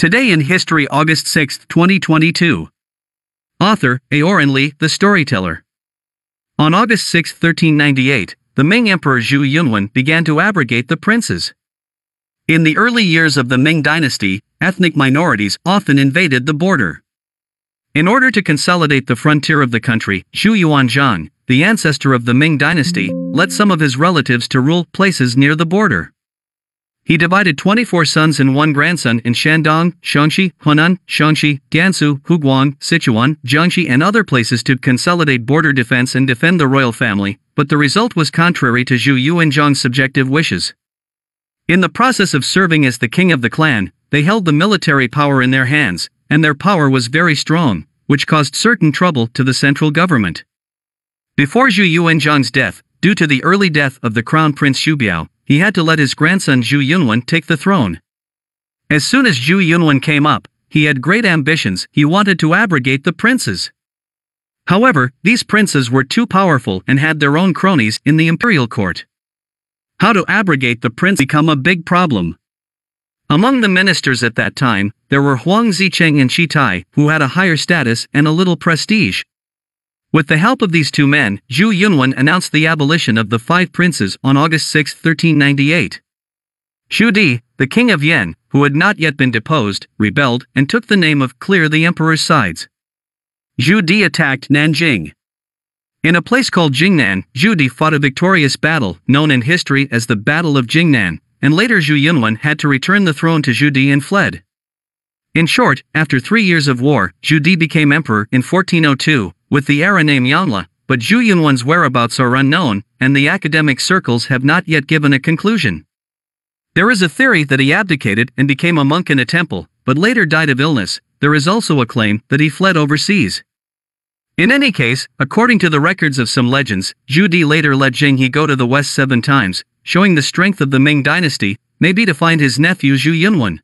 Today in History, August 6, 2022. Author, Aoran Lee, the storyteller. On August 6, 1398, the Ming Emperor Zhu Yunwen began to abrogate the princes. In the early years of the Ming dynasty, ethnic minorities often invaded the border. In order to consolidate the frontier of the country, Zhu Yuanzhang, the ancestor of the Ming dynasty, let some of his relatives to rule places near the border. He divided 24 sons and one grandson in Shandong, Shaanxi, Hunan, Shaanxi, Gansu, Huguang, Sichuan, Jiangxi and other places to consolidate border defense and defend the royal family, but the result was contrary to Zhu Yuanzhang's subjective wishes. In the process of serving as the king of the clan, they held the military power in their hands, and their power was very strong, which caused certain trouble to the central government. Before Zhu Yuanzhang's death, due to the early death of the crown prince Biao he had to let his grandson Zhu Yunwen take the throne. As soon as Zhu Yunwen came up, he had great ambitions, he wanted to abrogate the princes. However, these princes were too powerful and had their own cronies in the imperial court. How to abrogate the prince become a big problem. Among the ministers at that time, there were Huang Zicheng and Shi Tai, who had a higher status and a little prestige, with the help of these two men, Zhu Yunwen announced the abolition of the five princes on August 6, 1398. Zhu Di, the king of Yan, who had not yet been deposed, rebelled and took the name of Clear the emperor's sides. Zhu Di attacked Nanjing. In a place called Jingnan, Zhu Di fought a victorious battle, known in history as the Battle of Jingnan, and later Zhu Yunwen had to return the throne to Zhu Di and fled. In short, after three years of war, Zhu Di became emperor in 1402, with the era name Yongle, but Zhu Yunwen's whereabouts are unknown, and the academic circles have not yet given a conclusion. There is a theory that he abdicated and became a monk in a temple, but later died of illness. There is also a claim that he fled overseas. In any case, according to the records of some legends, Zhu Di later let Zheng He go to the west seven times, showing the strength of the Ming dynasty, maybe to find his nephew Zhu Yunwen.